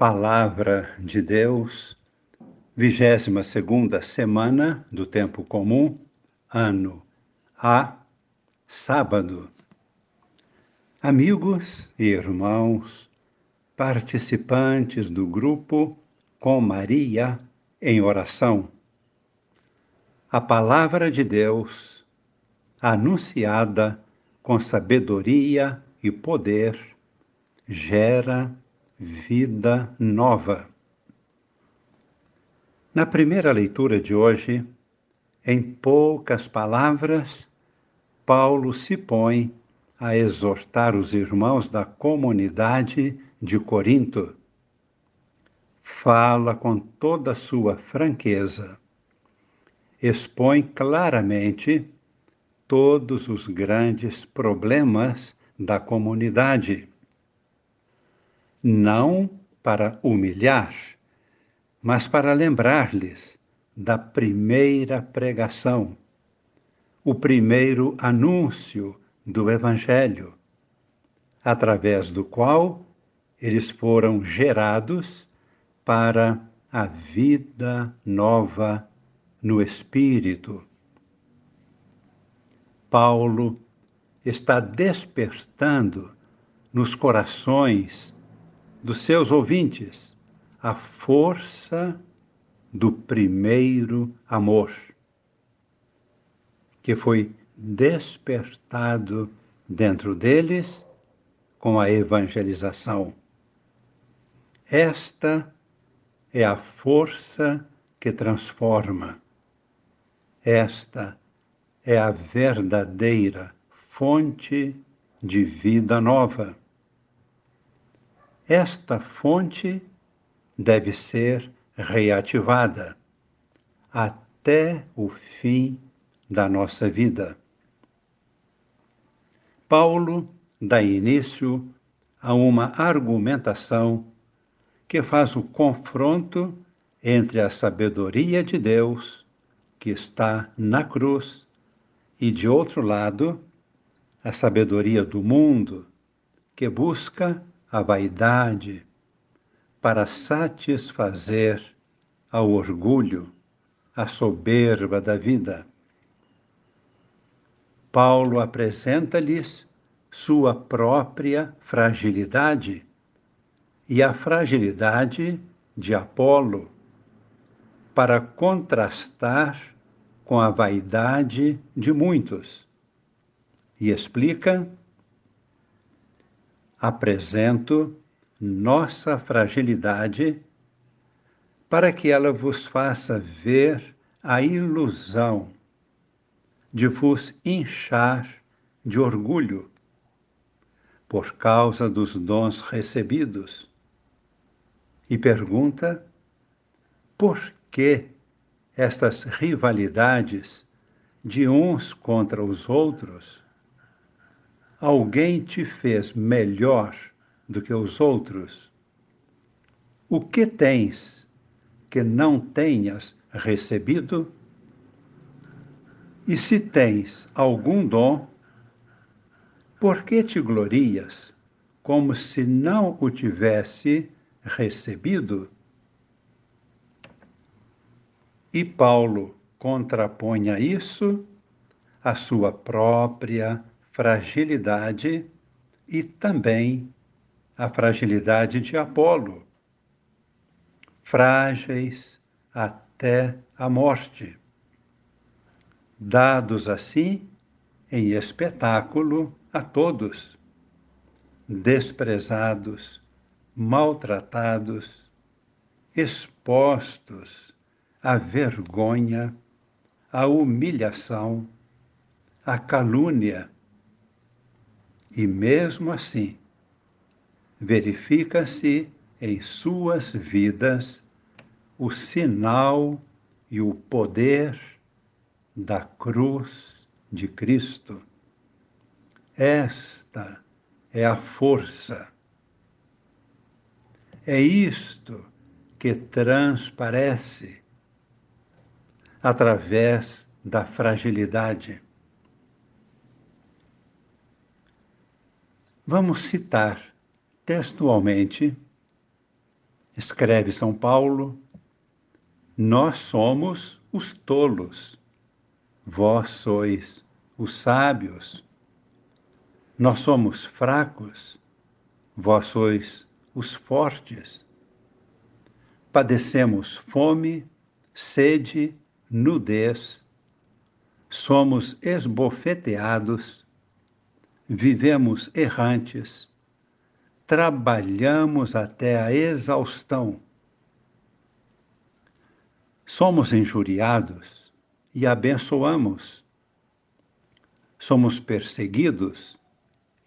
Palavra de Deus, 22 segunda semana do tempo comum, ano A, sábado. Amigos e irmãos, participantes do grupo Com Maria em oração. A palavra de Deus, anunciada com sabedoria e poder, gera vida nova. Na primeira leitura de hoje, em poucas palavras, Paulo se põe a exortar os irmãos da comunidade de Corinto. Fala com toda a sua franqueza. Expõe claramente todos os grandes problemas da comunidade não para humilhar, mas para lembrar-lhes da primeira pregação, o primeiro anúncio do Evangelho, através do qual eles foram gerados para a vida nova no Espírito. Paulo está despertando nos corações dos seus ouvintes a força do primeiro amor, que foi despertado dentro deles com a evangelização. Esta é a força que transforma. Esta é a verdadeira fonte de vida nova. Esta fonte deve ser reativada até o fim da nossa vida. Paulo dá início a uma argumentação que faz o confronto entre a sabedoria de Deus, que está na cruz, e de outro lado, a sabedoria do mundo, que busca a vaidade, para satisfazer ao orgulho, a soberba da vida. Paulo apresenta-lhes sua própria fragilidade e a fragilidade de Apolo, para contrastar com a vaidade de muitos. E explica apresento nossa fragilidade para que ela vos faça ver a ilusão de vos inchar de orgulho por causa dos dons recebidos. E pergunta: por que estas rivalidades de uns contra os outros? Alguém te fez melhor do que os outros? O que tens que não tenhas recebido? E se tens algum dom, por que te glorias como se não o tivesse recebido? E Paulo contrapõe a isso a sua própria fragilidade e também a fragilidade de Apolo, frágeis até a morte, dados assim em espetáculo a todos, desprezados, maltratados, expostos à vergonha, à humilhação, à calúnia e mesmo assim, verifica-se em suas vidas o sinal e o poder da cruz de Cristo. Esta é a força. É isto que transparece através da fragilidade. Vamos citar textualmente Escreve São Paulo: Nós somos os tolos, vós sois os sábios. Nós somos fracos, vós sois os fortes. Padecemos fome, sede, nudez, somos esbofeteados, vivemos errantes, trabalhamos até a exaustão. Somos injuriados e abençoamos. Somos perseguidos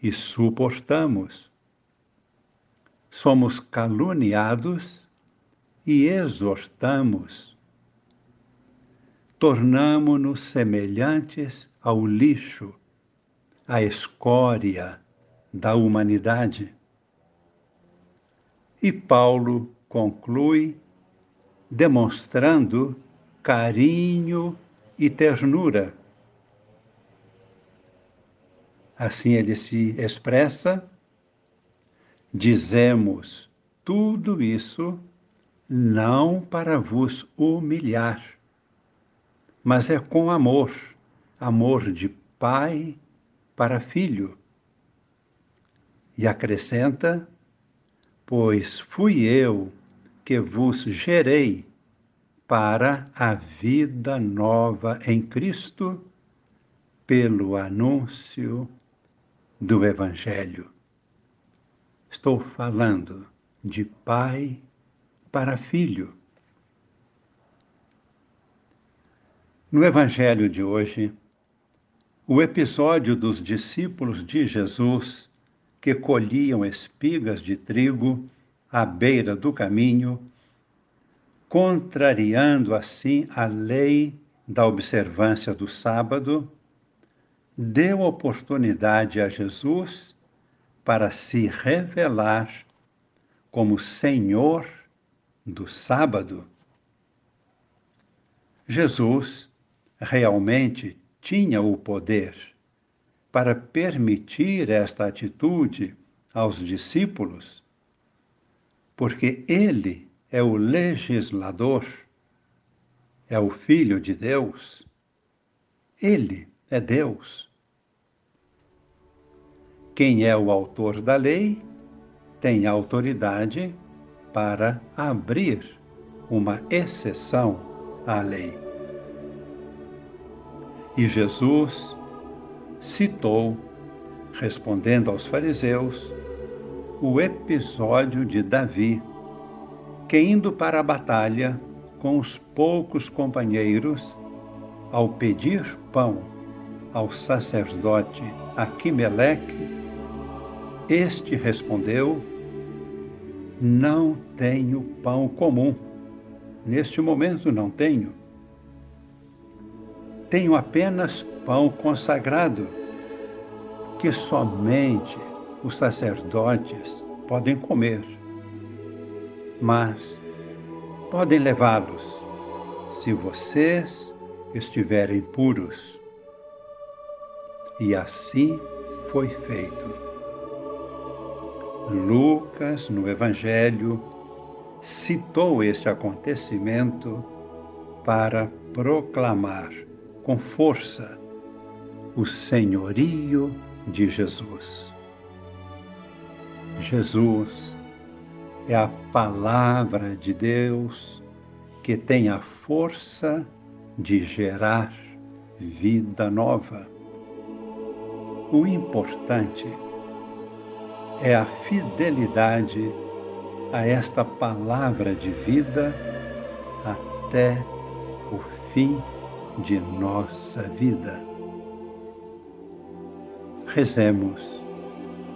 e suportamos. Somos caluniados e exortamos. Tornamo-nos semelhantes ao lixo, à escória da humanidade. E Paulo conclui demonstrando carinho e ternura. Assim ele se expressa: dizemos tudo isso não para vos humilhar, mas é com amor, amor de pai para filho. E acrescenta: pois fui eu que vos gerei para a vida nova em Cristo pelo anúncio do Evangelho. Estou falando de pai para filho. No Evangelho de hoje, o episódio dos discípulos de Jesus que colhiam espigas de trigo à beira do caminho, contrariando assim a lei da observância do sábado, deu oportunidade a Jesus para se revelar como Senhor do sábado. Jesus realmente tinha o poder para permitir esta atitude aos discípulos, porque ele é o legislador, é o Filho de Deus, ele é Deus. Quem é o autor da lei tem autoridade para abrir uma exceção à lei. E Jesus citou, respondendo aos fariseus, o episódio de Davi, que indo para a batalha com os poucos companheiros, ao pedir pão ao sacerdote Aquimeleque, este respondeu: Não tenho pão comum. Neste momento não tenho tenho apenas pão consagrado, que somente os sacerdotes podem comer, mas podem levá-los se vocês estiverem puros. E assim foi feito. Lucas, no Evangelho, citou este acontecimento para proclamar com força o senhorio de Jesus. Jesus é a palavra de Deus que tem a força de gerar vida nova. O importante é a fidelidade a esta palavra de vida até o fim de nossa vida. Rezemos,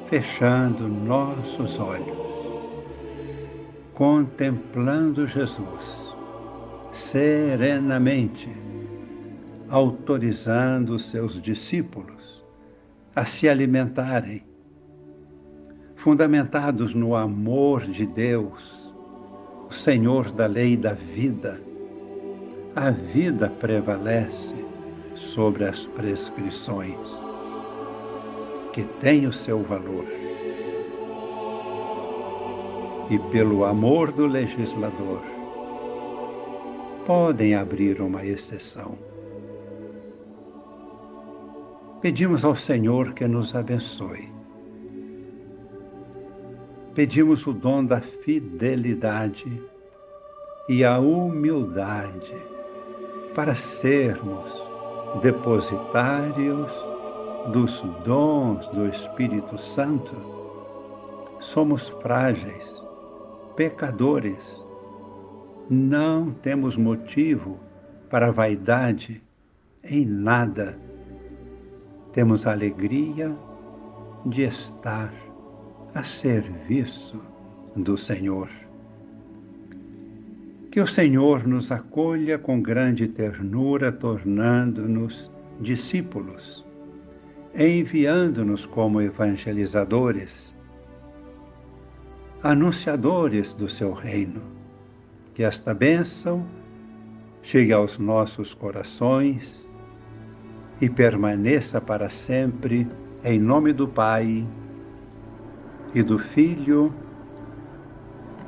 fechando nossos olhos, contemplando Jesus serenamente, autorizando seus discípulos a se alimentarem, fundamentados no amor de Deus, o Senhor da lei da vida a vida prevalece sobre as prescrições, que têm o seu valor. e pelo amor do legislador, podem abrir uma exceção. Pedimos ao Senhor que nos abençoe. Pedimos o dom da fidelidade e a humildade para sermos depositários dos dons do Espírito Santo. Somos frágeis, pecadores. Não temos motivo para vaidade em nada. Temos alegria de estar a serviço do Senhor. Que o Senhor nos acolha com grande ternura, tornando-nos discípulos, enviando-nos como evangelizadores anunciadores do seu reino. Que esta bênção chegue aos nossos corações e permaneça para sempre, em nome do Pai e do Filho